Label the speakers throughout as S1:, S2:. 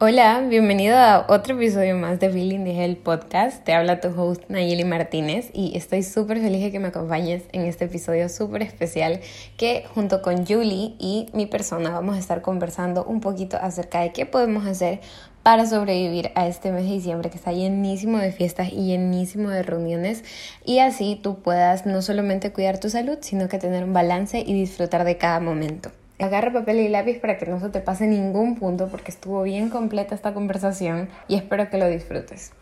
S1: Hola, bienvenido a otro episodio más de Feeling the Hell podcast. Te habla tu host Nayeli Martínez y estoy súper feliz de que me acompañes en este episodio súper especial que junto con Julie y mi persona vamos a estar conversando un poquito acerca de qué podemos hacer para sobrevivir a este mes de diciembre que está llenísimo de fiestas y llenísimo de reuniones y así tú puedas no solamente cuidar tu salud, sino que tener un balance y disfrutar de cada momento. Agarra papel y lápiz para que no se te pase ningún punto porque estuvo bien completa esta conversación y espero que lo disfrutes.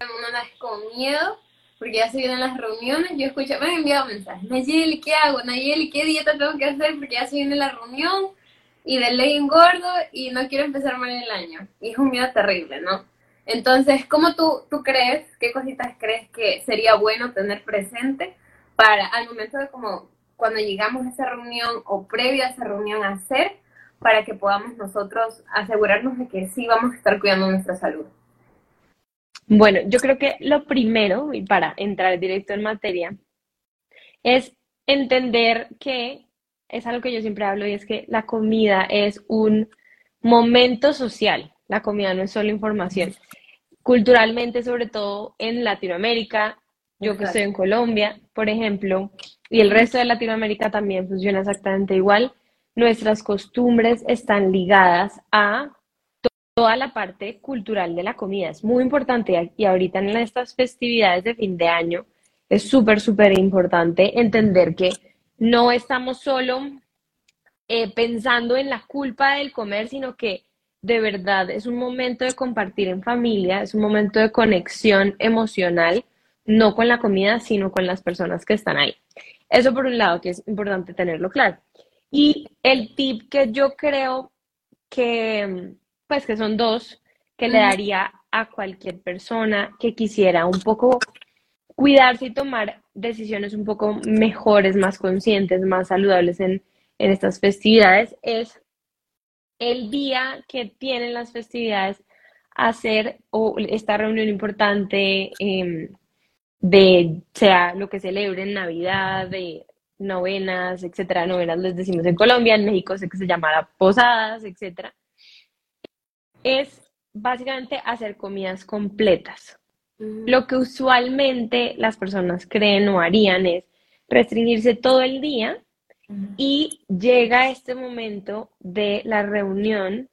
S2: Uno nace con miedo porque ya se vienen las reuniones. Yo escucho, me han enviado mensajes. Nayeli, ¿qué hago? Nayeli, ¿qué dieta tengo que hacer? Porque ya se viene la reunión y de ley engordo y no quiero empezar mal el año. Y es un miedo terrible, ¿no? Entonces, ¿cómo tú, tú crees, qué cositas crees que sería bueno tener presente para al momento de como cuando llegamos a esa reunión o previo a esa reunión hacer para que podamos nosotros asegurarnos de que sí vamos a estar cuidando nuestra salud?
S3: Bueno, yo creo que lo primero, y para entrar directo en materia, es entender que es algo que yo siempre hablo y es que la comida es un momento social. La comida no es solo información. Culturalmente, sobre todo en Latinoamérica, yo que estoy en Colombia, por ejemplo, y el resto de Latinoamérica también funciona exactamente igual, nuestras costumbres están ligadas a toda la parte cultural de la comida. Es muy importante y ahorita en estas festividades de fin de año es súper, súper importante entender que no estamos solo eh, pensando en la culpa del comer, sino que de verdad es un momento de compartir en familia, es un momento de conexión emocional no con la comida, sino con las personas que están ahí. Eso por un lado, que es importante tenerlo claro. Y el tip que yo creo que, pues que son dos, que le daría a cualquier persona que quisiera un poco cuidarse y tomar decisiones un poco mejores, más conscientes, más saludables en, en estas festividades, es el día que tienen las festividades hacer o esta reunión importante, eh, de sea lo que celebren, Navidad, de novenas, etcétera, novenas les decimos en Colombia, en México sé que se llamará posadas, etcétera, es básicamente hacer comidas completas. Lo que usualmente las personas creen o harían es restringirse todo el día y llega este momento de la reunión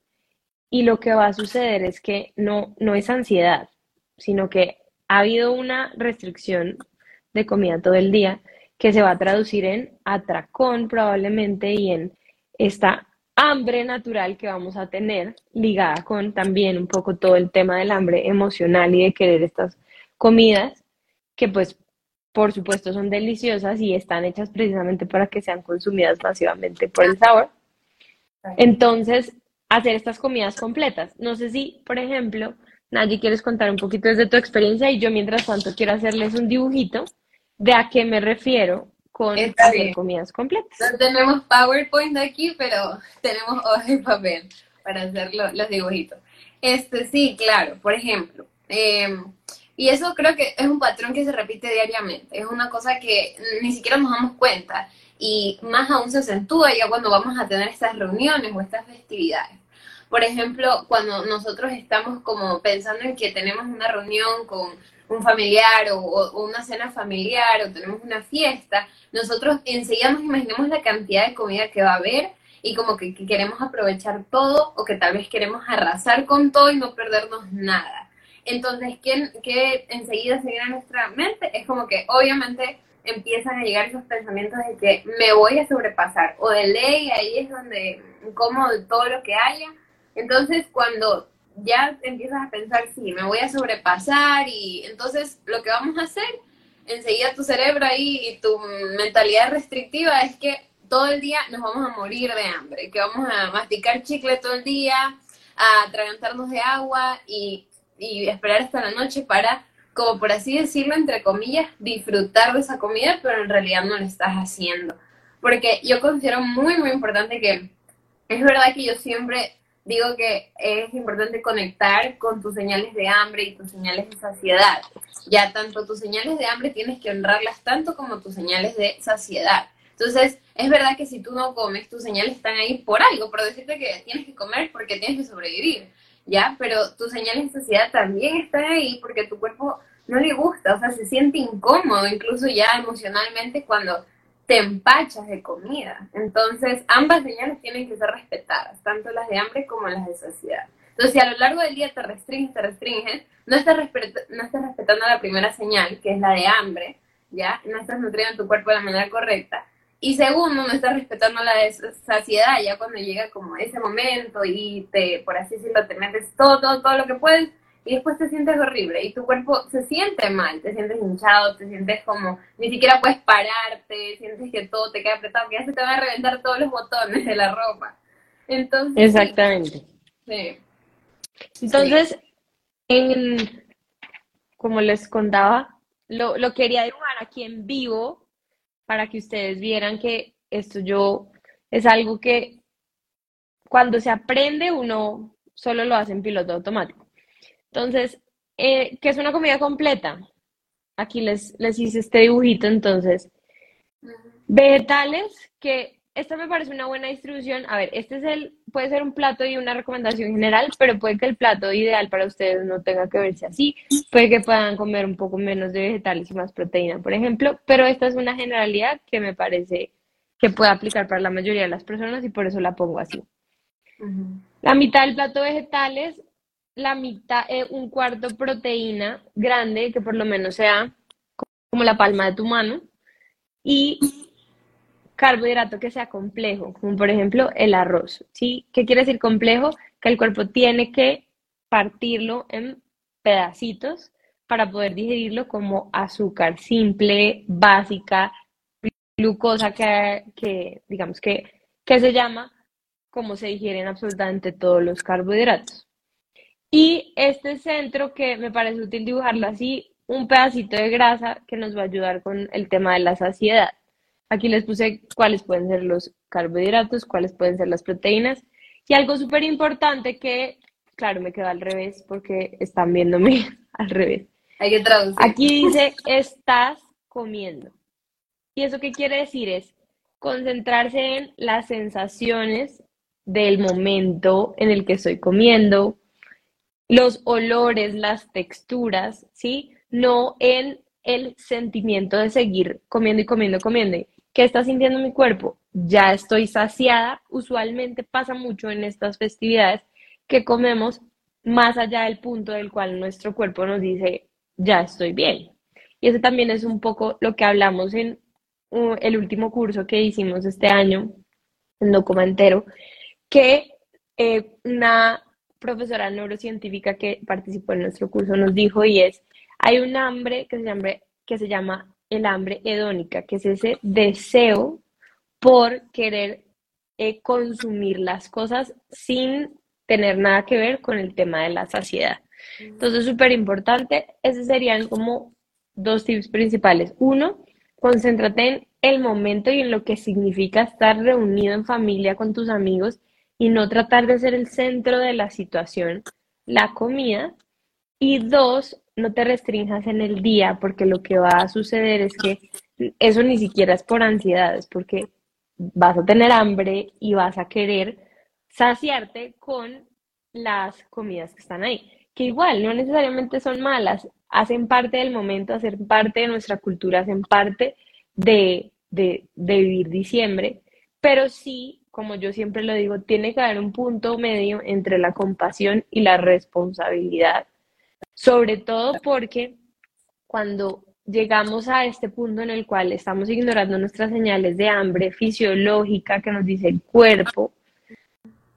S3: y lo que va a suceder es que no, no es ansiedad, sino que ha habido una restricción de comida todo el día que se va a traducir en atracón probablemente y en esta hambre natural que vamos a tener ligada con también un poco todo el tema del hambre emocional y de querer estas comidas que pues por supuesto son deliciosas y están hechas precisamente para que sean consumidas masivamente por el sabor. Entonces, hacer estas comidas completas. No sé si, por ejemplo, Nadie ¿quieres contar un poquito desde tu experiencia? Y yo, mientras tanto, quiero hacerles un dibujito de a qué me refiero con hacer comidas completas.
S2: No tenemos PowerPoint aquí, pero tenemos hojas de papel para hacer los dibujitos. Este, sí, claro, por ejemplo. Em, y eso creo que es un patrón que se repite diariamente. Es una cosa que ni siquiera nos damos cuenta. Y más aún se acentúa ya cuando vamos a tener estas reuniones o estas festividades. Por ejemplo, cuando nosotros estamos como pensando en que tenemos una reunión con un familiar o, una cena familiar o tenemos una fiesta, nosotros enseguida nos imaginamos la cantidad de comida que va a haber y como que, queremos aprovechar todo o que tal vez queremos arrasar con todo y no perdernos nada. Entonces, ¿qué, qué enseguida se viene a nuestra mente? Es como que obviamente empiezan a llegar esos pensamientos de que me voy a sobrepasar o de ley, ahí es donde como todo lo que haya entonces, cuando ya empiezas a pensar, sí, me voy a sobrepasar y entonces lo que vamos a hacer, enseguida tu cerebro ahí y tu mentalidad restrictiva es que todo el día nos vamos a morir de hambre, que vamos a masticar chicle todo el día, a atragantarnos de agua y, y esperar hasta la noche para, como por así decirlo, entre comillas, disfrutar de esa comida, pero en realidad no lo estás haciendo. Porque yo considero muy, muy importante que es verdad que yo siempre digo que es importante conectar con tus señales de hambre y tus señales de saciedad. Ya tanto tus señales de hambre tienes que honrarlas tanto como tus señales de saciedad. Entonces, es verdad que si tú no comes, tus señales están ahí por algo, por decirte que tienes que comer porque tienes que sobrevivir. ¿ya? Pero tus señales de saciedad también están ahí porque tu cuerpo no le gusta, o sea, se siente incómodo, incluso ya emocionalmente cuando te empachas de comida. Entonces, ambas señales tienen que ser respetadas, tanto las de hambre como las de saciedad. Entonces, si a lo largo del día te restringes, te restringes, no estás, respetando la primera señal, que es la de hambre, ¿ya? No estás nutriendo tu cuerpo de la manera correcta. Y segundo, no estás respetando la de saciedad, ya cuando llega como ese momento y te, por así decirlo, te metes todo, todo, todo lo que puedes, y después te sientes horrible y tu cuerpo se siente mal, te sientes hinchado, te sientes como ni siquiera puedes pararte, sientes que todo te queda apretado, que ya se te van a reventar todos los botones de la ropa. Entonces,
S3: Exactamente. Sí. Entonces, En, como les contaba, lo, lo quería dibujar aquí en vivo para que ustedes vieran que esto yo es algo que cuando se aprende uno solo lo hace en piloto automático. Entonces, eh, ¿qué es una comida completa? Aquí les, les hice este dibujito, entonces. Vegetales, que esta me parece una buena distribución. A ver, este es el, puede ser un plato y una recomendación general, pero puede que el plato ideal para ustedes no tenga que verse así. Puede que puedan comer un poco menos de vegetales y más proteína, por ejemplo, pero esta es una generalidad que me parece que puede aplicar para la mayoría de las personas y por eso la pongo así. La mitad del plato vegetales la mitad, eh, un cuarto proteína grande, que por lo menos sea como la palma de tu mano, y carbohidrato que sea complejo, como por ejemplo el arroz. ¿sí? ¿Qué quiere decir complejo? Que el cuerpo tiene que partirlo en pedacitos para poder digerirlo como azúcar simple, básica, glucosa que, que digamos que, que se llama como se digieren absolutamente todos los carbohidratos. Y este centro que me parece útil dibujarlo así, un pedacito de grasa que nos va a ayudar con el tema de la saciedad. Aquí les puse cuáles pueden ser los carbohidratos, cuáles pueden ser las proteínas. Y algo súper importante que, claro, me quedó al revés porque están viéndome al revés.
S2: Hay que traducir.
S3: Aquí dice, estás comiendo. Y eso qué quiere decir es concentrarse en las sensaciones del momento en el que estoy comiendo, los olores, las texturas, ¿sí? No en el sentimiento de seguir comiendo y comiendo, comiendo. ¿Qué está sintiendo mi cuerpo? Ya estoy saciada. Usualmente pasa mucho en estas festividades que comemos más allá del punto del cual nuestro cuerpo nos dice, ya estoy bien. Y eso también es un poco lo que hablamos en el último curso que hicimos este año, en documentero, que eh, una profesora neurocientífica que participó en nuestro curso nos dijo y es, hay un hambre que se llama, que se llama el hambre hedónica, que es ese deseo por querer eh, consumir las cosas sin tener nada que ver con el tema de la saciedad. Entonces, súper importante, esos serían como dos tips principales. Uno, concéntrate en el momento y en lo que significa estar reunido en familia con tus amigos y no tratar de ser el centro de la situación, la comida. Y dos, no te restringas en el día porque lo que va a suceder es que eso ni siquiera es por ansiedad, es porque vas a tener hambre y vas a querer saciarte con las comidas que están ahí, que igual no necesariamente son malas, hacen parte del momento, hacen parte de nuestra cultura, hacen parte de, de, de vivir diciembre, pero sí como yo siempre lo digo, tiene que haber un punto medio entre la compasión y la responsabilidad. Sobre todo porque cuando llegamos a este punto en el cual estamos ignorando nuestras señales de hambre fisiológica que nos dice el cuerpo,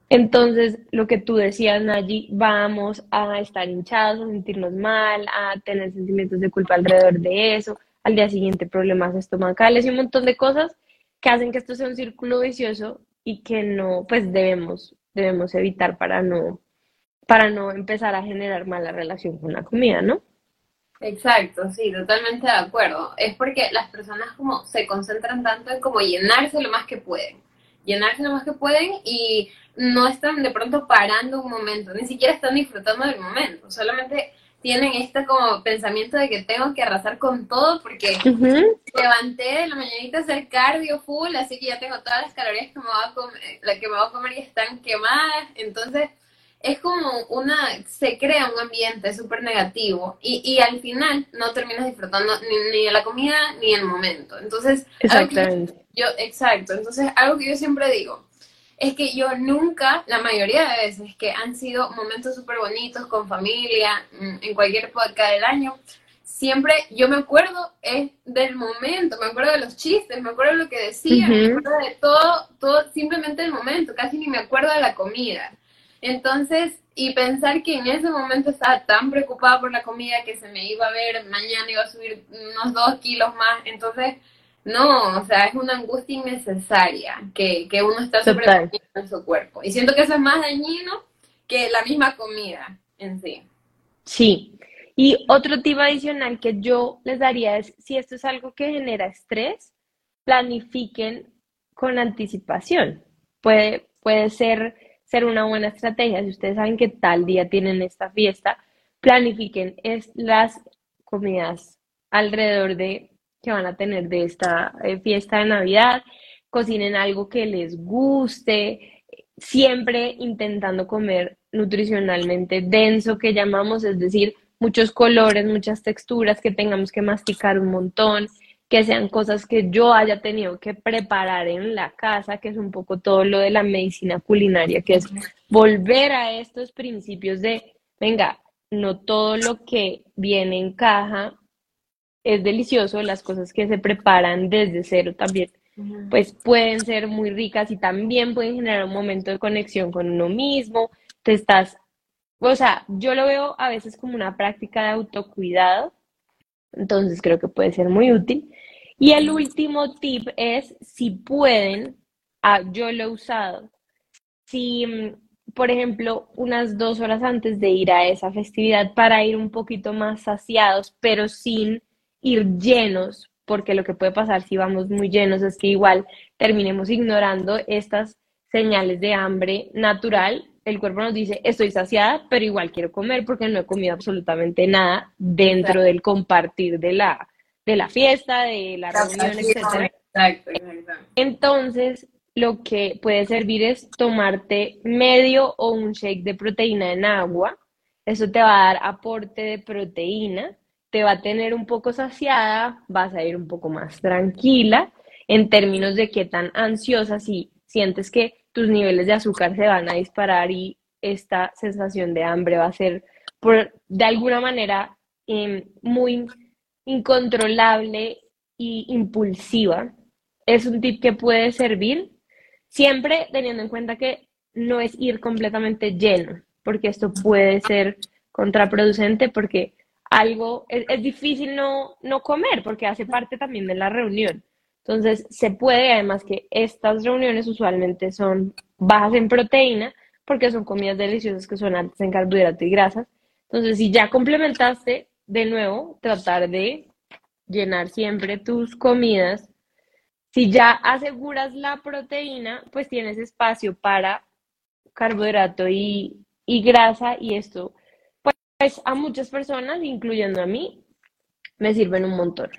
S3: entonces lo que tú decías, Nayi, vamos a estar hinchados, a sentirnos mal, a tener sentimientos de culpa alrededor de eso, al día siguiente problemas estomacales y un montón de cosas que hacen que esto sea un círculo vicioso y que no, pues debemos, debemos evitar para no, para no empezar a generar mala relación con la comida, ¿no?
S2: Exacto, sí, totalmente de acuerdo. Es porque las personas como se concentran tanto en como llenarse lo más que pueden, llenarse lo más que pueden y no están de pronto parando un momento, ni siquiera están disfrutando del momento, solamente tienen este como pensamiento de que tengo que arrasar con todo porque levanté de la mañanita a hacer cardio full, así que ya tengo todas las calorías que me voy a comer, la que me voy a comer y están quemadas, entonces es como una, se crea un ambiente súper negativo y, y, al final no terminas disfrutando ni, ni, de la comida ni el momento. Entonces,
S3: exactamente.
S2: Yo, exacto, entonces algo que yo siempre digo es que yo nunca, la mayoría de veces que han sido momentos súper bonitos con familia, mm, en cualquier época del año, siempre yo me acuerdo es del momento, me acuerdo de los chistes, me acuerdo de lo que decían, me acuerdo de todo, todo, simplemente el momento, casi ni me acuerdo de la comida. Entonces, y pensar que en ese momento estaba tan preocupada por la comida que se me iba a ver, mañana iba a subir unos dos kilos más, entonces, no, o sea, es una angustia innecesaria que, que uno está sobre en su cuerpo. Y siento que eso es más dañino que la misma comida en sí.
S3: Sí. Y otro tip adicional que yo les daría es, si esto es algo que genera estrés, planifiquen con anticipación. Puede, puede ser ser una buena estrategia. Si ustedes saben que tal día tienen esta fiesta, planifiquen es las comidas alrededor de que van a tener de esta eh, fiesta de Navidad, cocinen algo que les guste, siempre intentando comer nutricionalmente denso que llamamos, es decir, muchos colores, muchas texturas, que tengamos que masticar un montón, que sean cosas que yo haya tenido que preparar en la casa, que es un poco todo lo de la medicina culinaria, que es volver a estos principios de, venga, no todo lo que viene en caja es delicioso, las cosas que se preparan desde cero también, pues pueden ser muy ricas y también pueden generar un momento de conexión con uno mismo, te estás, o sea, yo lo veo a veces como una práctica de autocuidado, entonces creo que puede ser muy útil. Y el último tip es, si pueden, ah, yo lo he usado, si, por ejemplo, unas dos horas antes de ir a esa festividad para ir un poquito más saciados, pero sin ir llenos, porque lo que puede pasar si vamos muy llenos es que igual terminemos ignorando estas señales de hambre natural. El cuerpo nos dice, estoy saciada, pero igual quiero comer porque no he comido absolutamente nada dentro del compartir de la, de la fiesta, de la reunión, etc. Entonces, lo que puede servir es tomarte medio o un shake de proteína en agua. Eso te va a dar aporte de proteína, te va a tener un poco saciada, vas a ir un poco más tranquila en términos de qué tan ansiosa si sientes que tus niveles de azúcar se van a disparar y esta sensación de hambre va a ser por, de alguna manera em, muy incontrolable y impulsiva, es un tip que puede servir siempre teniendo en cuenta que no es ir completamente lleno, porque esto puede ser contraproducente porque algo es, difícil no, no comer porque hace parte también de la reunión. Entonces, se puede, además que estas reuniones usualmente son bajas en proteína porque son comidas deliciosas que son altas en carbohidratos y grasas. Entonces, si ya complementaste de nuevo, tratar de llenar siempre tus comidas. Si ya aseguras la proteína, pues tienes espacio para carbohidrato y, grasa y esto, pues a muchas personas, incluyendo a mí, me sirven un montón.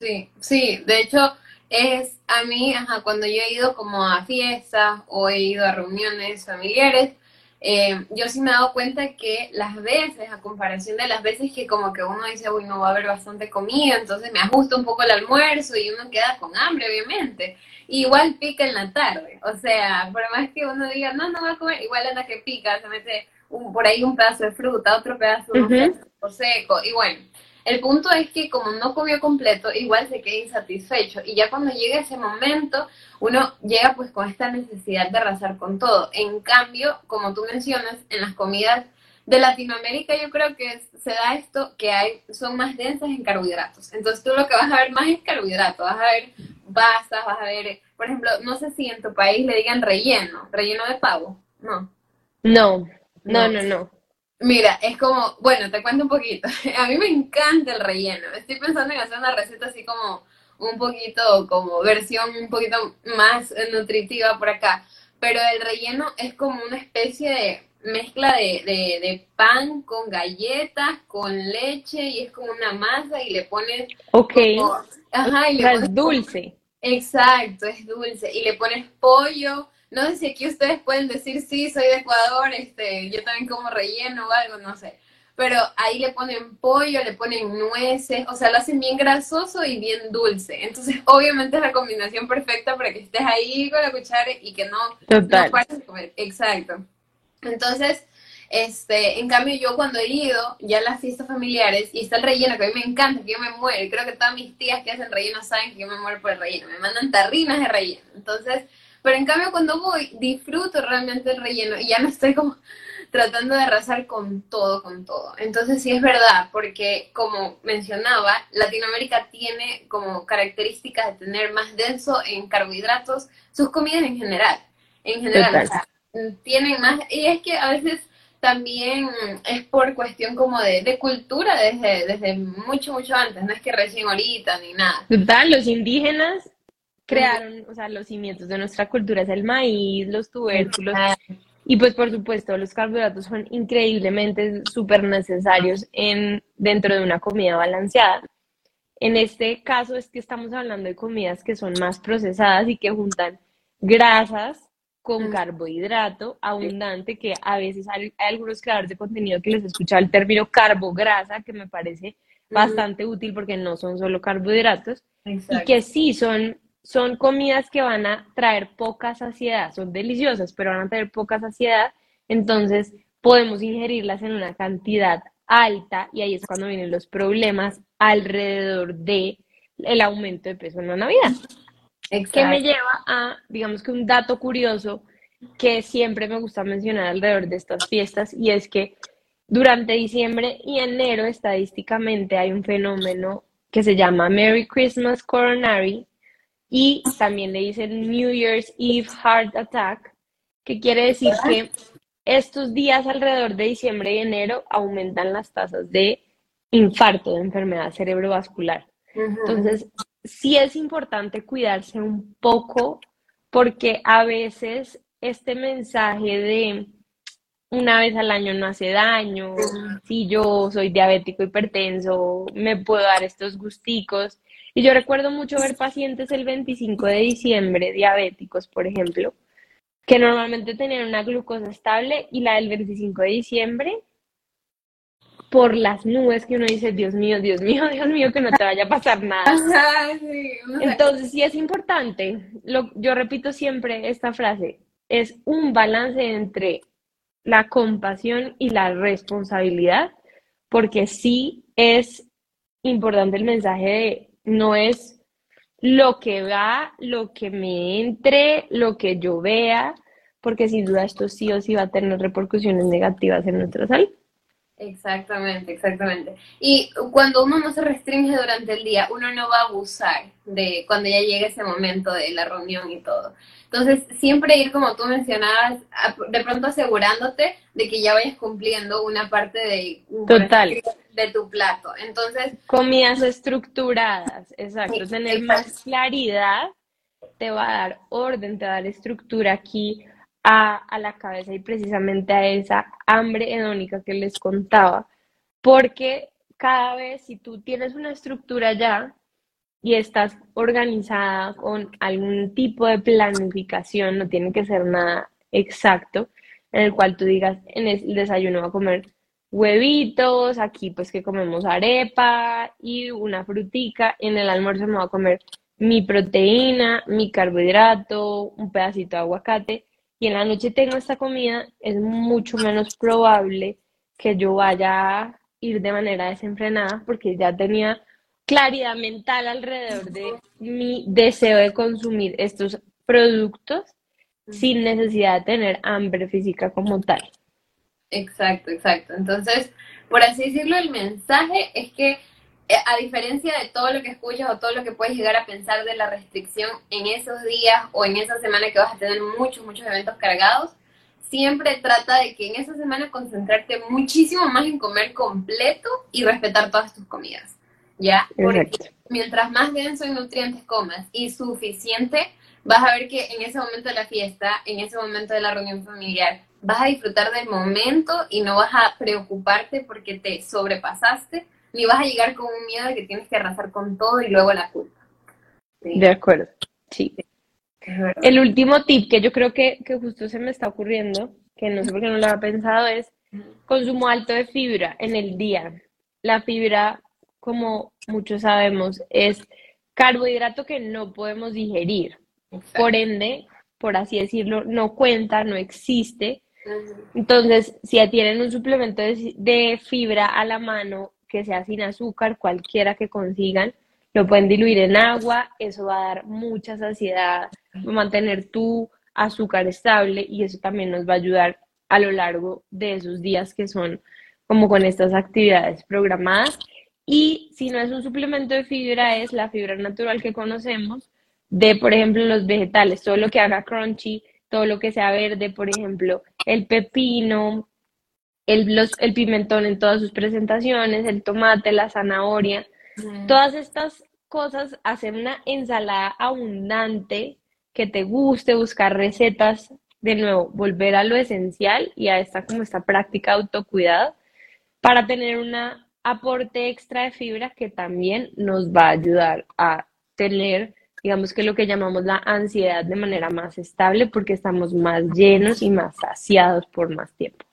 S2: Sí, sí, de hecho es a mí, ajá, cuando yo he ido como a fiestas o he ido a reuniones familiares, eh, yo sí me he dado cuenta que las veces, a comparación de las veces que como que uno dice, uy, no va a haber bastante comida, entonces me ajusta un poco el almuerzo y uno queda con hambre, obviamente. igual pica en la tarde, o sea, por más que uno diga, no, no va a comer, igual anda que pica, se mete un, por ahí un pedazo de fruta, otro pedazo de seco, y bueno. El punto es que como no comió completo, igual se queda insatisfecho. Y ya cuando llega ese momento, uno llega pues con esta necesidad de arrasar con todo. En cambio, como tú mencionas, en las comidas de Latinoamérica yo creo que se da esto que hay son más densas en carbohidratos. Entonces tú lo que vas a ver más es carbohidratos, vas a ver pasas, vas a ver, por ejemplo, no sé si en tu país le digan relleno, relleno de pavo,
S3: no. No, no, no, no.
S2: Mira, es como, bueno, te cuento un poquito. A mí me encanta el relleno. Estoy pensando en hacer una receta así como un poquito, como versión un poquito más nutritiva por acá. Pero el relleno es como una especie de mezcla de, de, pan con galletas, con leche y es como una masa y le pones...
S3: Ok. ajá, y le pones
S2: dulce. exacto, es dulce. Y le pones pollo, no sé si aquí ustedes pueden decir, sí, soy de Ecuador, este, yo también como relleno o algo, no sé. Pero ahí le ponen pollo, le ponen nueces, o sea, lo hacen bien grasoso y bien dulce. Entonces, obviamente es la combinación perfecta para que estés ahí con la cuchara y que no,
S3: Total.
S2: no comer. Exacto. Entonces, este, en cambio yo cuando he ido ya a las fiestas familiares y está el relleno, que a mí me encanta, que yo me muero, y creo que todas mis tías que hacen relleno saben que yo me muero por el relleno, me mandan tarrinas de relleno. Entonces, pero en cambio cuando voy disfruto realmente el relleno y ya no estoy como tratando de arrasar con todo, con todo. Entonces sí es verdad, porque como mencionaba, Latinoamérica tiene como características de tener más denso en carbohidratos sus comidas en general. En general, o sea, tienen más, y es que a veces también es por cuestión como de, de, cultura desde, desde mucho, mucho antes, no es que recién ahorita ni nada.
S3: Total, los indígenas crearon, o sea, los cimientos de nuestra cultura es el maíz, los tubérculos, y pues por supuesto los carbohidratos son increíblemente súper necesarios en, dentro de una comida balanceada. En este caso es que estamos hablando de comidas que son más procesadas y que juntan grasas con carbohidrato abundante, que a veces hay, algunos creadores de contenido que les he escuchado el término carbograsa, que me parece bastante útil porque no son solo carbohidratos, y que sí son, son comidas que van a traer poca saciedad, son deliciosas, pero van a traer poca saciedad, entonces podemos ingerirlas en una cantidad alta y ahí es cuando vienen los problemas alrededor de el aumento de peso en la Navidad. Exacto. Que me lleva a, digamos que un dato curioso que siempre me gusta mencionar alrededor de estas fiestas y es que durante diciembre y enero estadísticamente hay un fenómeno que se llama Merry Christmas Coronary y también le dicen New Year's Eve Heart Attack, que quiere decir que estos días alrededor de diciembre y enero aumentan las tasas de infarto, de enfermedad cerebrovascular. Entonces, sí es importante cuidarse un poco porque a veces este mensaje de una vez al año no hace daño, si yo soy diabético hipertenso, me puedo dar estos gusticos. Y yo recuerdo mucho ver pacientes el 25 de diciembre, diabéticos, por ejemplo, que normalmente tenían una glucosa estable y la del 25 de diciembre por las nubes que uno dice, Dios mío, Dios mío, Dios mío, que no te vaya a pasar nada. Entonces, sí es importante, lo, yo repito siempre esta frase, es un balance entre la compasión y la responsabilidad, porque sí es importante el mensaje de no es lo que va, lo que me entre, lo que yo vea, porque sin duda esto sí o sí va a tener repercusiones negativas en nuestra salud.
S2: Exactamente, exactamente. Y cuando uno no se restringe durante el día, uno no va a abusar de cuando ya llegue ese momento de la reunión y todo. Entonces, siempre ir, como tú mencionabas, de pronto asegurándote de que ya vayas cumpliendo una parte de,
S3: Total.
S2: De tu plato. Entonces,
S3: comidas estructuradas, exacto. Tener más claridad te va a dar orden, te va a dar estructura aquí a, la cabeza y precisamente a esa hambre hedónica que les contaba, porque cada vez si tú tienes una estructura ya y estás organizada con algún tipo de planificación, no tiene que ser nada exacto, en el cual tú digas, en el desayuno voy a comer huevitos, aquí pues que comemos arepa y una frutica, en el almuerzo me voy a comer mi proteína, mi carbohidrato, un pedacito de aguacate, y en la noche tengo esta comida, es mucho menos probable que yo vaya a ir de manera desenfrenada porque ya tenía claridad mental alrededor de mi deseo de consumir estos productos sin necesidad de tener hambre física como tal.
S2: Exacto, exacto. Entonces, por así decirlo, el mensaje es que eh, a diferencia de todo lo que escuchas o todo lo que puedes llegar a pensar de la restricción en esos días o en esa semana que vas a tener muchos, muchos eventos cargados, siempre trata de que en esa semana concentrarte muchísimo más en comer completo y respetar todas tus comidas. ¿Ya? Porque mientras más denso en nutrientes comas y suficiente, vas a ver que en ese momento de la fiesta, en ese momento de la reunión familiar, vas a disfrutar del momento y no vas a preocuparte porque te sobrepasaste ni vas a llegar con un miedo de que tienes que arrasar con todo y luego la culpa.
S3: De acuerdo, sí. El último tip que yo creo que, que justo se me está ocurriendo, que no sé por qué no lo había pensado, es consumo alto de fibra en el día. La fibra, como muchos sabemos, es carbohidrato que no podemos digerir. Por ende, por así decirlo, no cuenta, no existe. Entonces, si tienen un suplemento de, fibra a la mano que sea sin azúcar, cualquiera que consigan, lo pueden diluir en agua, eso va a dar mucha saciedad, va a mantener tu azúcar estable y eso también nos va a ayudar a lo largo de esos días que son como con estas actividades programadas. Y si no es un suplemento de fibra, es la fibra natural que conocemos de, por ejemplo, los vegetales, todo lo que haga crunchy, todo lo que sea verde, por ejemplo, el pepino, el, el pimentón en todas sus presentaciones, el tomate, la zanahoria, todas estas cosas hacen una ensalada abundante que te guste, buscar recetas, de nuevo, volver a lo esencial y a esta como esta práctica de autocuidado para tener un aporte extra de fibra que también nos va a ayudar a tener digamos que lo que llamamos la ansiedad de manera más estable porque estamos más llenos y más saciados por más tiempo.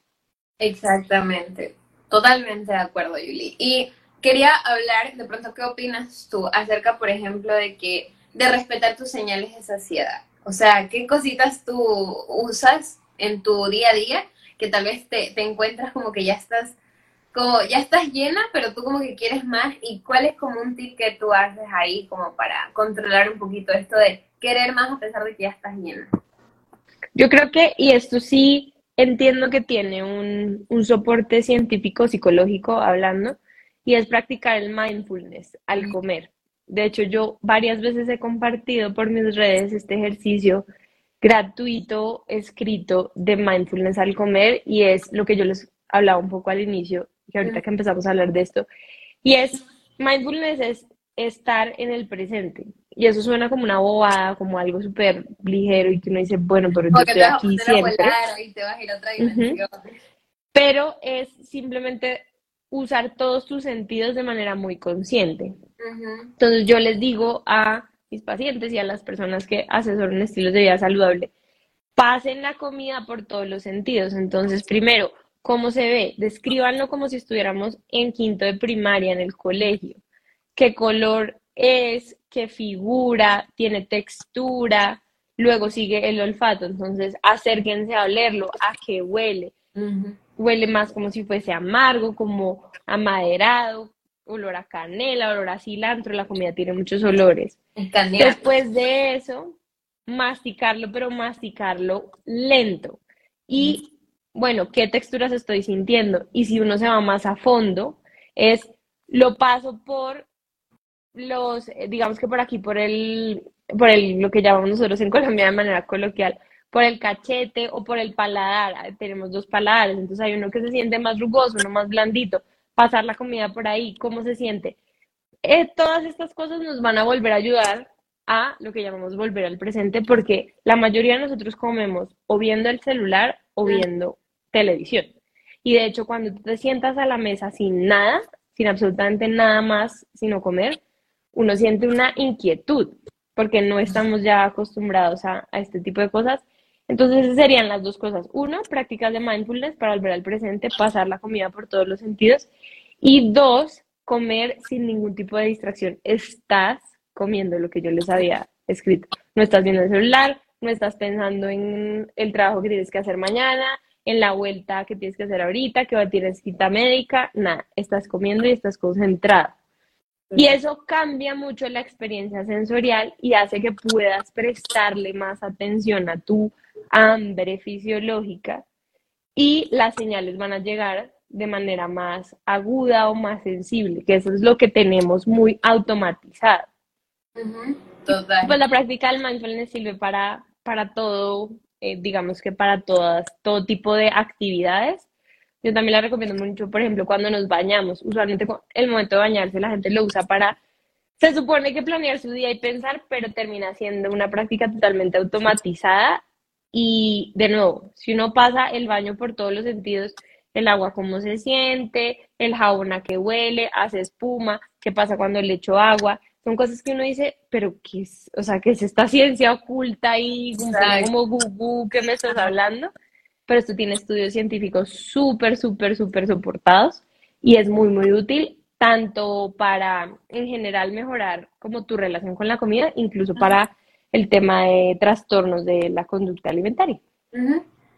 S2: Exactamente, totalmente de acuerdo, Yuli. Y quería hablar, de pronto, ¿qué opinas tú acerca, por ejemplo, de que de respetar tus señales de saciedad? O sea, ¿qué cositas tú usas en tu día a día que tal vez te, te encuentras como que ya estás como ya estás llena, pero tú como que quieres más, y cuál es como un tip que tú haces ahí como para controlar un poquito esto de querer más a pesar de que ya estás llena.
S3: Yo creo que, y esto sí entiendo que tiene un, un soporte científico, psicológico hablando, y es practicar el mindfulness al comer. De hecho, yo varias veces he compartido por mis redes este ejercicio gratuito escrito de mindfulness al comer y es lo que yo les hablaba un poco al inicio que ahorita que empezamos a hablar de esto, y es, mindfulness es estar en el presente. Y eso suena como una bobada, como algo súper ligero y que uno dice, bueno, pero yo estoy aquí siempre. Pero es simplemente usar todos tus sentidos de manera muy consciente. Entonces yo les digo a mis pacientes y a las personas que asesoran estilos de vida saludable, pasen la comida por todos los sentidos. Entonces, primero, ¿Cómo se ve? Descríbanlo como si estuviéramos en quinto de primaria en el colegio. ¿Qué color es? ¿Qué figura? ¿Tiene textura? Luego sigue el olfato. Entonces, acérquense a olerlo. ¿A qué huele? Huele más como si fuese amargo, como amaderado, olor a canela, olor a cilantro. La comida tiene muchos olores. Después de eso, masticarlo, pero masticarlo lento. Y bueno, ¿qué texturas estoy sintiendo? Y si uno se va más a fondo, es lo paso por los, eh, digamos que por aquí, por el, por el, lo que llamamos nosotros en Colombia de manera coloquial, por el cachete o por el paladar. Tenemos dos paladares, entonces hay uno que se siente más rugoso, uno más blandito. Pasar la comida por ahí, ¿cómo se siente? Eh, todas estas cosas nos van a volver a ayudar a lo que llamamos volver al presente, porque la mayoría de nosotros comemos o viendo el celular o viendo televisión. Y de hecho, cuando te sientas a la mesa sin nada, sin absolutamente nada más, sino comer, uno siente una inquietud, porque no estamos ya acostumbrados a, este tipo de cosas. Entonces, serían las dos cosas. Uno, prácticas de mindfulness para volver al presente, pasar la comida por todos los sentidos. Y dos, comer sin ningún tipo de distracción. Estás comiendo lo que yo les había escrito. No estás viendo el celular, no estás pensando en el trabajo que tienes que hacer mañana, en la vuelta que tienes que hacer ahorita, que va a tener cita médica, nada, estás comiendo y estás concentrada. Y eso cambia mucho la experiencia sensorial y hace que puedas prestarle más atención a tu hambre fisiológica y las señales van a llegar de manera más aguda o más sensible, que eso es lo que tenemos muy automatizado. Total. Pues la práctica del mindfulness sirve para, para todo eh, digamos que para todas, todo tipo de actividades. Yo también la recomiendo mucho, por ejemplo, cuando nos bañamos. Usualmente el momento de bañarse la gente lo usa para, se supone que planear su día y pensar, pero termina siendo una práctica totalmente automatizada. Y de nuevo, si uno pasa el baño por todos los sentidos, el agua cómo se siente, el jabón a qué huele, hace espuma, qué pasa cuando le echo agua. Son cosas que uno dice, pero ¿qué es? O sea, ¿qué es esta ciencia oculta y como Google que me estás hablando? Pero esto tiene estudios científicos súper, súper, súper soportados y es muy, muy útil tanto para en general mejorar como tu relación con la comida, incluso para el tema de trastornos de la conducta alimentaria.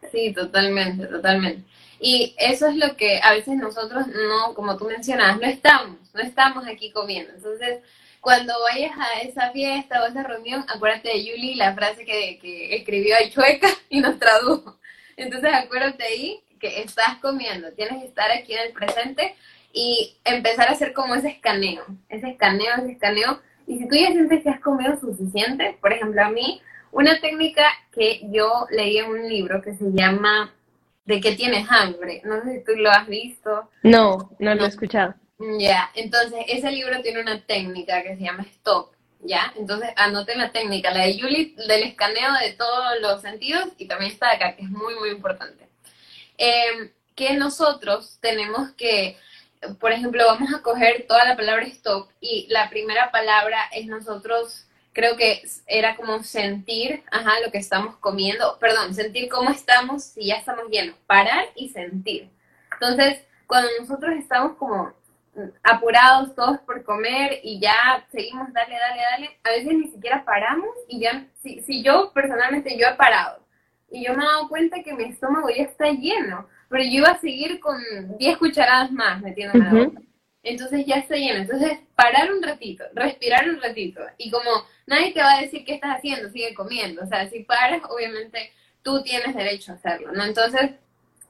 S2: Sí, totalmente, totalmente. Y eso es lo que a veces nosotros no, como tú mencionabas, no estamos, no estamos aquí comiendo. Entonces, cuando vayas a esa fiesta o a esa reunión, acuérdate de Yuli, la frase que, que escribió ahí chueca y nos tradujo. Entonces, acuérdate ahí que estás comiendo, tienes que estar aquí en el presente y empezar a hacer como ese escaneo, ese escaneo, ese escaneo. Y si tú ya sientes que has comido suficiente, por ejemplo, a mí, una técnica que yo leí en un libro que se llama ¿De qué tienes hambre? No sé si tú lo has visto.
S3: No, no lo he escuchado.
S2: Ya, entonces ese libro tiene una técnica que se llama stop, ¿ya? Entonces anoten la técnica, la de Julie, del escaneo de todos los sentidos y también está acá, que es muy, muy importante. Em, que nosotros tenemos que por ejemplo, vamos a coger toda la palabra stop y la primera palabra es nosotros, creo que era como sentir, ajá, lo que estamos comiendo, perdón, sentir cómo estamos si ya estamos llenos, parar y sentir. Entonces, cuando nosotros estamos como apurados todos por comer y ya seguimos, dale, dale, dale, a veces ni siquiera paramos y ya, si, si yo personalmente yo he parado y yo me he dado cuenta que mi estómago ya está lleno, pero yo iba a seguir con 10 cucharadas más metiendo la boca. Entonces ya está lleno. Entonces, parar un ratito, respirar un ratito. Y como nadie te va a decir qué estás haciendo, sigue comiendo. O sea, si paras, obviamente tú tienes derecho a hacerlo, ¿no? Entonces,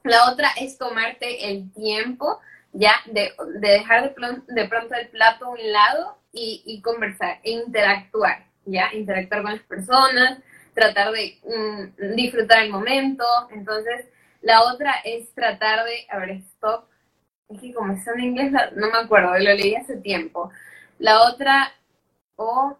S2: la otra es tomarte el tiempo ya de, dejar de, de, pronto el plato a un lado y, conversar e interactuar, ¿ya? Interactuar con las personas, tratar de mm, disfrutar el momento. Entonces, la otra es tratar de, a ver, stop. Es que como está en inglés, no me acuerdo, lo leí hace tiempo. La otra, o,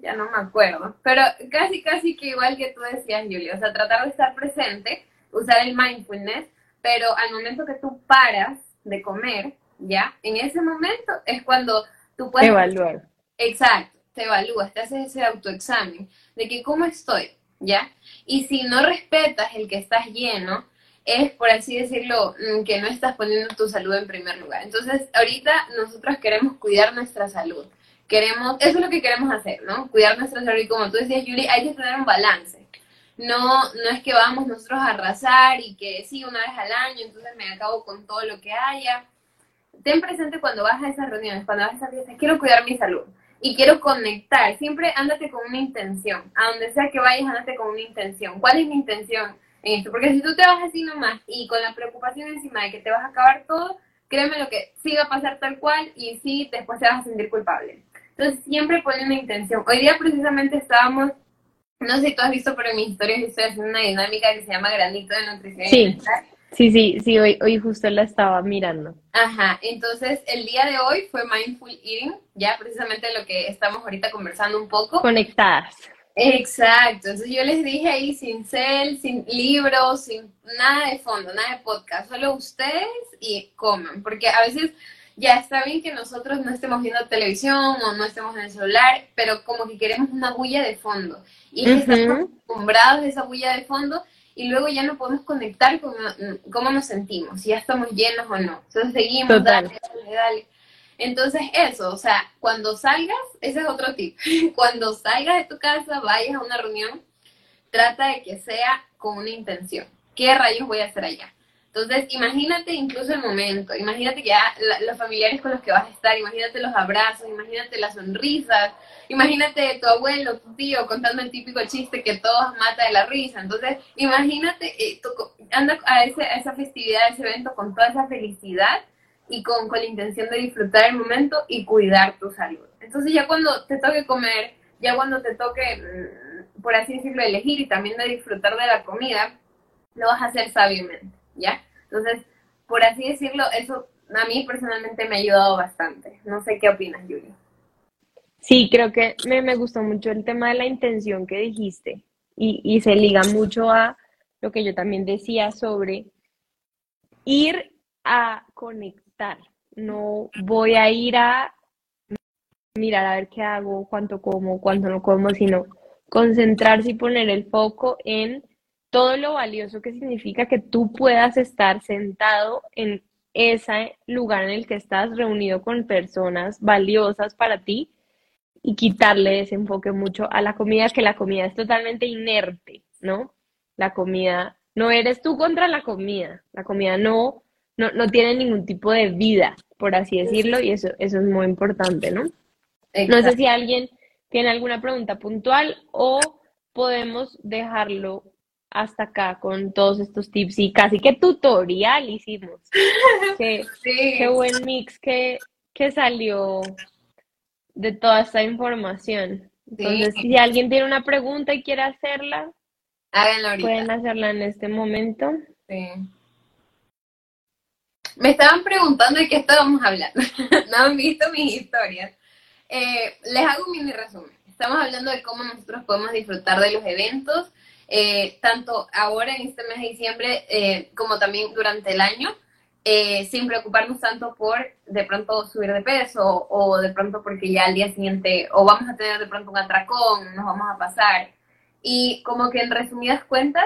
S2: ya no me acuerdo, pero casi, casi que igual que tú decías, Julia, o sea, tratar de estar presente, usar el mindfulness, pero al momento que tú paras de comer, ¿ya? En ese momento es cuando tú puedes...
S3: Evaluar.
S2: Exacto, te evalúas, te haces ese autoexamen de que cómo estoy, ¿ya? Y si no respetas el que estás lleno, es, por así decirlo, mm, que no estás poniendo tu salud en primer lugar. Entonces, ahorita nosotros queremos cuidar nuestra salud. Queremos, eso es lo que queremos hacer, ¿no? Cuidar nuestra salud. Y como tú decías, Yuri, hay que tener un balance. No, no es que vamos nosotros a arrasar y que sí, una vez al año, entonces me acabo con todo lo que haya. Ten presente cuando vas a esas reuniones, cuando vas a esas fiestas, quiero cuidar mi salud y quiero conectar. Siempre ándate con una intención. A donde sea que vayas, ándate con una intención. ¿Cuál es mi intención? esto, porque si tú te vas así nomás y con la preocupación encima de que te vas a acabar todo, créeme lo que sí va a pasar tal cual y sí después te vas a sentir culpable. Entonces siempre pone una intención. Hoy día precisamente estábamos, no sé si tú has visto, pero en mis historias estoy haciendo una dinámica que se llama Granito de Nutrición.
S3: Sí. Sí, sí, sí, hoy, hoy justo la estaba mirando.
S2: Ajá, entonces el día de hoy fue Mindful Eating, ya precisamente lo que estamos ahorita conversando un poco.
S3: Conectadas.
S2: Exacto, entonces yo les dije ahí sin cel, sin libros, sin nada de fondo, nada de podcast, solo ustedes y coman, porque a veces ya está bien que nosotros no estemos viendo televisión o no estemos en el celular, pero como que queremos una bulla de fondo y estamos acostumbrados a esa bulla de fondo y luego ya no podemos conectar con cómo nos sentimos, si ya estamos llenos o no. Entonces seguimos, dale, dale, dale. Entonces eso, o sea, cuando salgas, ese es otro tip, cuando salgas de tu casa, vayas a una reunión, trata de que sea con una intención. ¿Qué rayos voy a hacer allá? Entonces, imagínate incluso el momento, imagínate ya los familiares con los que vas a estar, imagínate los abrazos, imagínate las sonrisas, imagínate tu abuelo, tu tío contando el típico chiste que todos mata de la risa. Entonces, imagínate, eh, anda a, ese, a esa festividad, a ese evento con toda esa felicidad y con, con la intención de disfrutar el momento y cuidar tu salud. Entonces ya cuando te toque comer, ya cuando te toque, mm, por así decirlo, elegir y también de disfrutar de la comida, lo vas a hacer sabiamente, ¿ya? Entonces, por así decirlo, eso a mí personalmente me ha ayudado bastante. No sé qué opinas, Julia.
S3: Sí, creo que me, me gustó mucho el tema de la intención que dijiste y, y se liga mucho a lo que yo también decía sobre ir a conectar no voy a ir a mirar a ver qué hago, cuánto como, cuánto no como, sino concentrarse y poner el foco en todo lo valioso que significa que tú puedas estar sentado en ese lugar en el que estás reunido con personas valiosas para ti y quitarle ese enfoque mucho a la comida, que la comida es totalmente inerte, ¿no? La comida, no eres tú contra la comida, la comida no, no, no tiene ningún tipo de vida, por así decirlo, y eso, eso es muy importante, ¿no? No sé si alguien tiene alguna pregunta puntual o podemos dejarlo hasta acá con todos estos tips y casi que tutorial hicimos. qué, qué buen mix que, que salió de toda esta información. Entonces, si alguien tiene una pregunta y quiere hacerla, Pueden hacerla en este momento. Sí.
S2: Me estaban preguntando de qué estábamos hablando. no han visto mis historias. Eh, les hago un mini resumen. Estamos hablando de cómo nosotros podemos disfrutar de los eventos, eh, tanto ahora en este mes de diciembre eh, como también durante el año. Eh, sin preocuparnos tanto por de pronto subir de peso o de pronto porque ya al día siguiente o vamos a tener de pronto un atracón, nos vamos a pasar. Y como que en resumidas cuentas,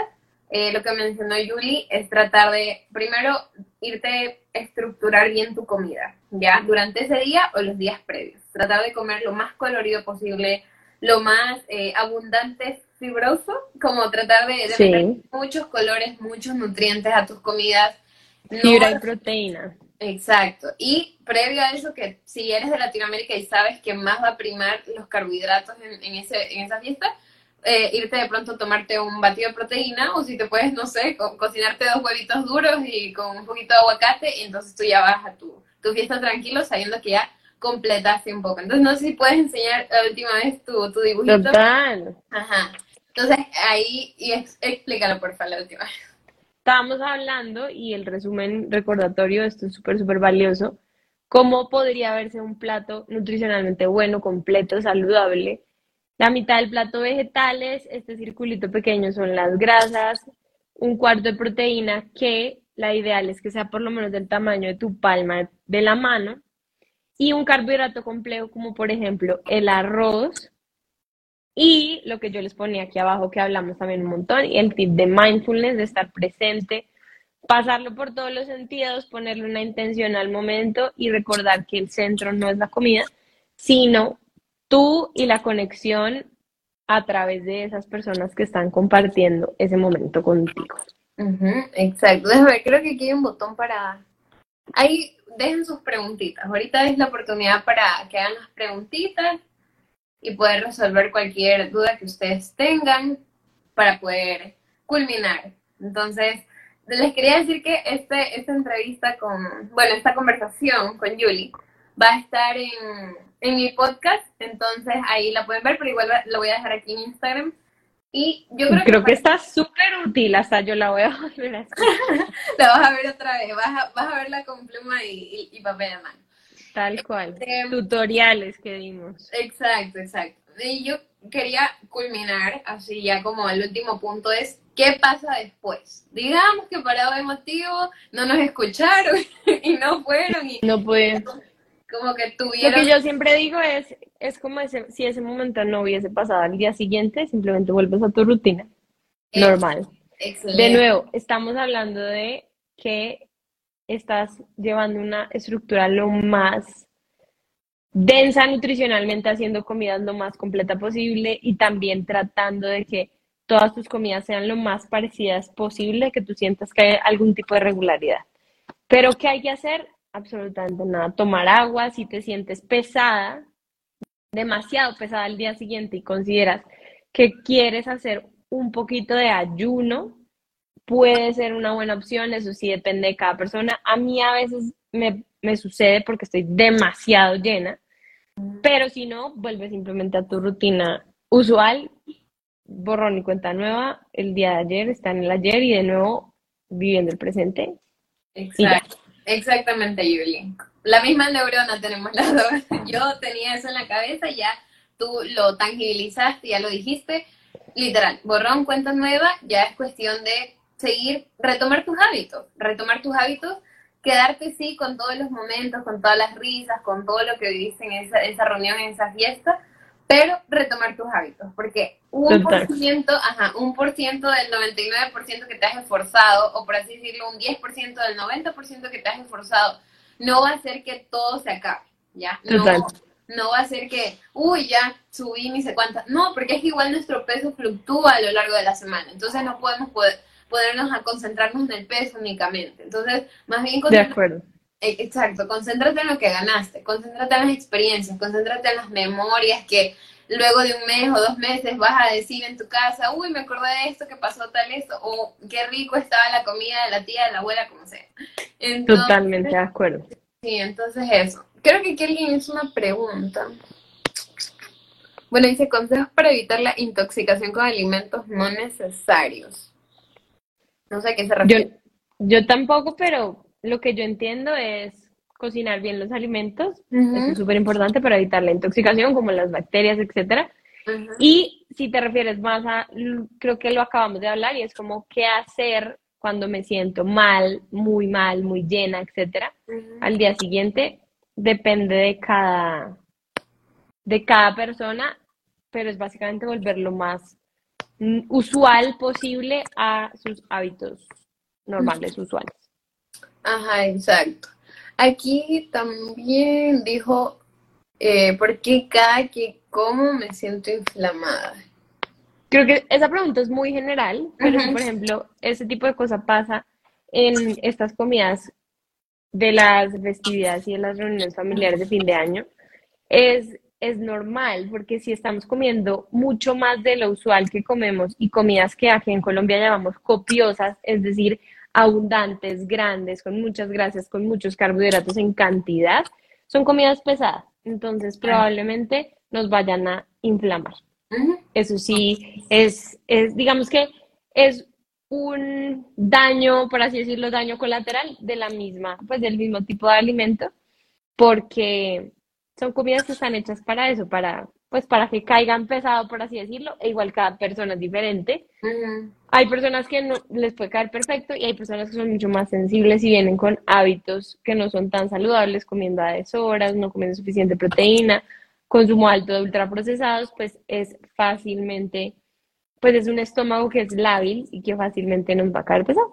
S2: eh, lo que mencionó Julie es tratar de primero irte a estructurar bien tu comida, ¿ya? Durante ese día o los días previos. Tratar de comer lo más colorido posible, lo más eh, abundante, fibroso, como tratar de, de meter muchos colores, muchos nutrientes a tus comidas
S3: Fibra y proteína.
S2: Exacto. Y previo a eso, que si eres de Latinoamérica y sabes que más va a primar los carbohidratos en, ese, en esa fiesta, eh, irte de pronto a tomarte un batido de proteína o si te puedes, no sé, cocinarte dos huevitos duros y con un poquito de aguacate y entonces tú ya vas a tu, tu fiesta tranquilo sabiendo que ya completaste un poco. Entonces no sé si puedes enseñar la última vez tu, tu dibujito.
S3: Total.
S2: Ajá. Entonces ahí, y explícalo por favor la última
S3: estábamos hablando, y el resumen recordatorio, esto es súper, súper valioso, cómo podría verse un plato nutricionalmente bueno, completo, saludable. La mitad del plato vegetales, este circulito pequeño son las grasas, un cuarto de proteína que la ideal es que sea por lo menos del tamaño de tu palma de la mano y un carbohidrato complejo como por ejemplo el arroz, y lo que yo les ponía aquí abajo, que hablamos también un montón, y el tip de mindfulness, de estar presente, pasarlo por todos los sentidos, ponerle una intención al momento y recordar que el centro no es la comida, sino tú y la conexión a través de esas personas que están compartiendo ese momento contigo.
S2: exacto. Déjame creo que aquí hay un botón para... Ahí dejen sus preguntitas. Ahorita es la oportunidad para que hagan las preguntitas y poder resolver cualquier duda que ustedes tengan para poder culminar. Entonces, les quería decir que este, esta entrevista con, bueno, esta conversación con Julie va a estar en, en mi podcast, entonces ahí la pueden ver, pero igual lo voy a dejar aquí en Instagram. Y yo creo,
S3: creo que, está súper útil, hasta yo la voy a volver a
S2: La vas a ver otra vez, vas a, vas a verla con pluma y, y papel de mano.
S3: Tal cual. Este, Tutoriales que dimos.
S2: Exacto, exacto. Y yo quería culminar, así ya como el último punto es, ¿qué pasa después? Digamos que parado de motivo, no nos escucharon y no fueron y
S3: no pueden.
S2: Como que tuvieron...
S3: Lo que yo siempre digo es, es como si ese momento no hubiese pasado al día siguiente, simplemente vuelves a tu rutina normal. Excelente. De nuevo, estamos hablando de que estás llevando una estructura lo más densa nutricionalmente, haciendo comidas lo más completa posible y también tratando de que todas tus comidas sean lo más parecidas posible, que tú sientas que hay algún tipo de regularidad. Pero ¿qué hay que hacer? Absolutamente nada. Tomar agua si te sientes pesada, demasiado pesada al día siguiente y consideras que quieres hacer un poquito de ayuno, puede ser una buena opción, eso sí depende de cada persona. A mí a veces me, sucede porque estoy demasiado llena, pero si no, vuelve simplemente a tu rutina usual, borrón y cuenta nueva, el día de ayer está en el ayer y de nuevo viviendo el presente.
S2: Exactamente, Yuli. La misma neurona tenemos las dos. Yo tenía eso en la cabeza ya tú lo tangibilizaste, ya lo dijiste. Literal, borrón, cuenta nueva, ya es cuestión de seguir, retomar tus hábitos, retomar tus hábitos quedarte sí con todos los momentos, con todas las risas, con todo lo que viviste en esa, esa reunión, en esa fiesta, pero retomar tus hábitos, porque un por ciento, ajá, un por ciento del 99% que te has esforzado, o por así decirlo, un 10% del 90% que te has esforzado, no va a hacer que todo se acabe, ¿ya? No, no va a ser que, uy, ya subí ni sé cuántas. No, porque es que igual nuestro peso fluctúa a lo largo de la semana, entonces no podemos poder, podernos a concentrarnos en el peso únicamente. Entonces, más bien...
S3: De acuerdo
S2: eh, exacto, concéntrate en lo que ganaste, concéntrate en las experiencias, concéntrate en las memorias que luego de un mes o dos meses vas a decir en tu casa, uy, me acordé de esto, que pasó tal esto, o qué rico estaba la comida de la tía, de la abuela, como sea.
S3: Totalmente de acuerdo.
S2: Sí, entonces eso. Creo que aquí alguien hizo una pregunta. Bueno, dice consejos para evitar la intoxicación con alimentos no necesarios. No sé a qué se refiere.
S3: Yo, yo tampoco, pero lo que yo entiendo es cocinar bien los alimentos, eso es súper importante para evitar la intoxicación, como las bacterias, etcétera. Y si te refieres más a, creo que lo acabamos de hablar, y es como qué hacer cuando me siento mal, muy mal, muy llena, etcétera, al día siguiente, depende de cada, de cada persona, pero es básicamente volver lo más usual posible a sus hábitos normales, usuales.
S2: Ajá, exacto. Aquí también dijo, eh, ¿por qué cada que como me siento inflamada?
S3: Creo que esa pregunta es muy general, pero por ejemplo, ese tipo de cosa pasa en estas comidas de las festividades y de las reuniones familiares de fin de año, es, es normal, porque si estamos comiendo mucho más de lo usual que comemos y comidas que aquí en Colombia llamamos copiosas, es decir, abundantes, grandes, con muchas grasas, con muchos carbohidratos en cantidad, son comidas pesadas. Entonces probablemente nos vayan a inflamar. Eso sí, es, es, digamos que es un daño, por así decirlo, daño colateral de la misma, pues del mismo tipo de alimento, porque son comidas que están hechas para eso, para pues para que caigan pesado, por así decirlo, e igual cada persona es diferente. Hay personas que no les puede caer perfecto y hay personas que son mucho más sensibles y vienen con hábitos que no son tan saludables, comiendo a deshoras, no comiendo suficiente proteína, consumo alto de ultraprocesados, pues es fácilmente, pues es un estómago que es lábil y que fácilmente nos va a caer pesado.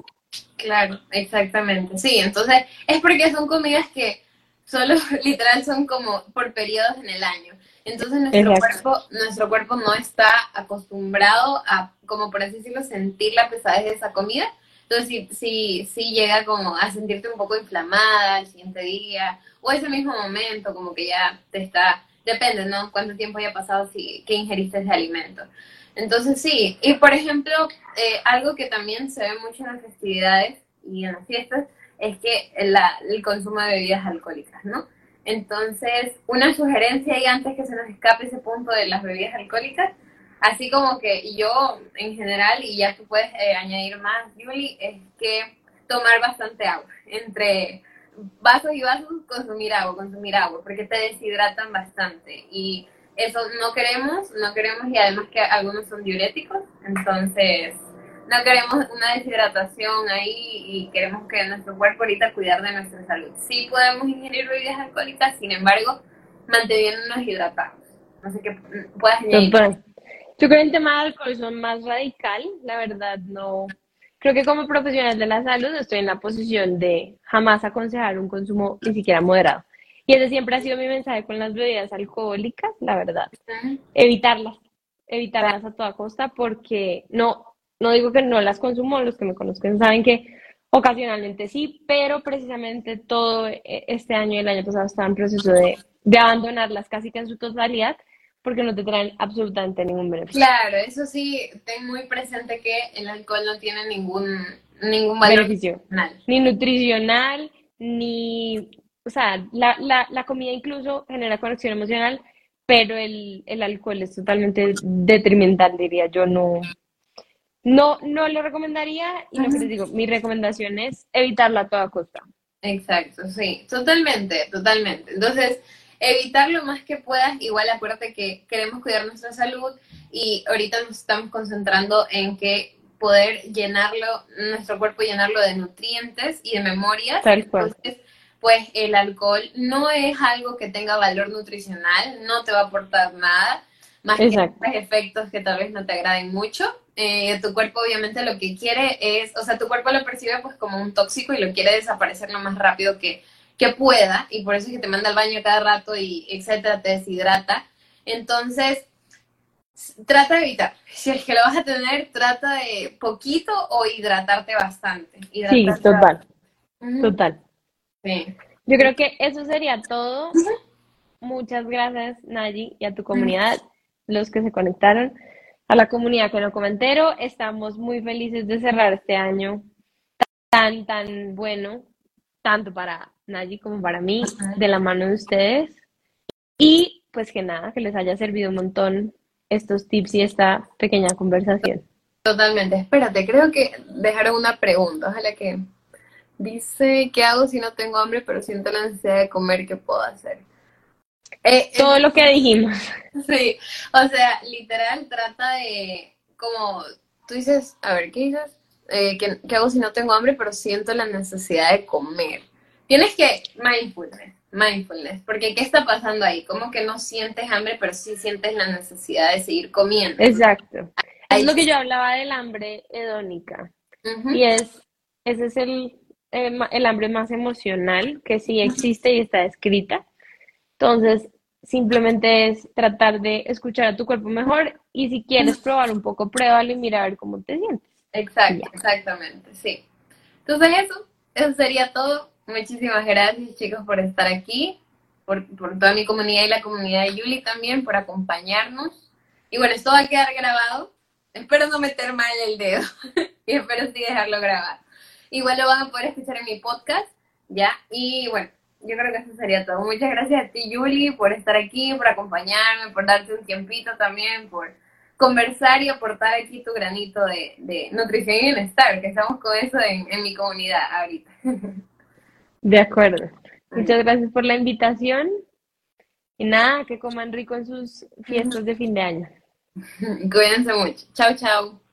S2: Claro, exactamente. Sí, entonces es porque son comidas que solo literal son como por periodos en el año. Entonces nuestro cuerpo, nuestro cuerpo no está acostumbrado a, como por así decirlo, sentir la pesadez de esa comida. Entonces si, si, si llega como a sentirte un poco inflamada el siguiente día o ese mismo momento, como que ya te está, depende, ¿no? Cuánto tiempo haya pasado si, que ingeriste ese alimento. Entonces sí, y por ejemplo, eh, algo que también se ve mucho en las festividades y en las fiestas es que el consumo de bebidas alcohólicas, ¿no? Entonces, una sugerencia y antes que se nos escape ese punto de las bebidas alcohólicas, así como que yo en general, y ya tú puedes eh, añadir más, Julie, es que tomar bastante agua. Entre vasos y vasos, consumir agua, consumir agua, porque te deshidratan bastante. Y eso no queremos, no queremos, y además que algunos son diuréticos, entonces no queremos una deshidratación ahí y queremos que nuestro cuerpo ahorita cuidar de nuestra salud. Sí podemos ingerir bebidas alcohólicas, sin embargo, manteniéndonos hidratados. No sé qué puedas añadir.
S3: Yo creo que el tema del alcohol son más radical, la verdad no. Creo que como profesional de la salud estoy en la posición de jamás aconsejar un consumo ni siquiera moderado. Y ese siempre ha sido mi mensaje con las bebidas alcohólicas, la verdad. Evitarlas, evitarlas a toda costa porque no, no digo que no las consumo, los que me conozcan saben que ocasionalmente sí, pero precisamente todo e, este año y el año pasado estaba en proceso de, abandonarlas casi que en su totalidad porque no te traen absolutamente ningún beneficio.
S2: Claro, eso sí, ten muy presente que el alcohol no tiene ningún, ningún beneficio.
S3: Ni nutricional, ni... O sea, la, la, la comida incluso genera conexión emocional, pero el, el alcohol es totalmente detrimental, diría yo, no, no, no lo recomendaría y lo que les digo, mi recomendación es evitarla a toda costa.
S2: Exacto, sí, totalmente, totalmente. Entonces, evitar lo más que puedas, igual acuérdate que queremos cuidar nuestra salud y ahorita nos estamos concentrando en que poder llenarlo, nuestro cuerpo llenarlo de nutrientes y de memorias.
S3: Tal cual.
S2: Entonces, pues el alcohol no es algo que tenga valor nutricional, no te va a aportar nada, más
S3: Exacto.
S2: que efectos que tal vez no te agraden mucho. Eh, tu cuerpo obviamente lo que quiere es, o sea, tu cuerpo lo percibe pues como un tóxico y lo quiere desaparecer lo más rápido que, que pueda y por eso es que te manda al baño cada rato y etcétera, te deshidrata. Entonces, trata de evitar. Si es que lo vas a tener, trata de poquito o hidratarte bastante.
S3: Sí,
S2: Hidratarte
S3: total,
S2: Ujú.
S3: total.
S2: Sí.
S3: Yo creo que eso sería todo. Muchas gracias, Nayi, y a tu comunidad, los que se conectaron, a la comunidad que no comentero. Estamos muy felices de cerrar este año tan, tan bueno, tanto para Nayi como para mí, de la mano de ustedes. Y pues que nada, que les haya servido un montón estos tips y esta pequeña conversación.
S2: Totalmente. Espérate, creo que dejaron una pregunta. Ojalá que dice, ¿qué hago si no tengo hambre pero siento la necesidad de comer? ¿Qué puedo hacer? Eh, eh,
S3: Todo lo que dijimos.
S2: sí, o sea, literal trata de, como, tú dices, a ver, ¿qué dices? Eh, ¿qué, qué hago si no tengo hambre pero siento la necesidad de comer? Tienes que, mindfulness, mindfulness, porque ¿qué está pasando ahí? Como que no sientes hambre pero sí sientes la necesidad de seguir comiendo.
S3: Exacto.
S2: Ahí
S3: Es lo que yo hablaba del hambre hedónica. Y es, ese es el, el hambre más emocional que sí existe y está escrita. Entonces, simplemente es tratar de escuchar a tu cuerpo mejor y si quieres probar un poco, pruébalo y mira a ver cómo te sientes.
S2: Exacto,
S3: Ya.
S2: exactamente, sí. Entonces eso, eso sería todo. Muchísimas gracias chicos por estar aquí, por, por toda mi comunidad y la comunidad de Yuli también, por acompañarnos. Y bueno, esto va a quedar grabado. Espero no meter mal el dedo y espero sí dejarlo grabado. Igual lo van a poder escuchar en mi podcast, ¿ya? Y bueno, yo creo que eso sería todo. Muchas gracias a ti, Yuli, por estar aquí, por acompañarme, por darte un tiempito también, por conversar y aportar aquí tu granito de, de nutrición y bienestar, que estamos con eso en, en mi comunidad ahorita.
S3: De acuerdo. Muchas gracias por la invitación. Y nada, que coman rico en sus fiestas de fin de año.
S2: Cuídense mucho. Chao, chao.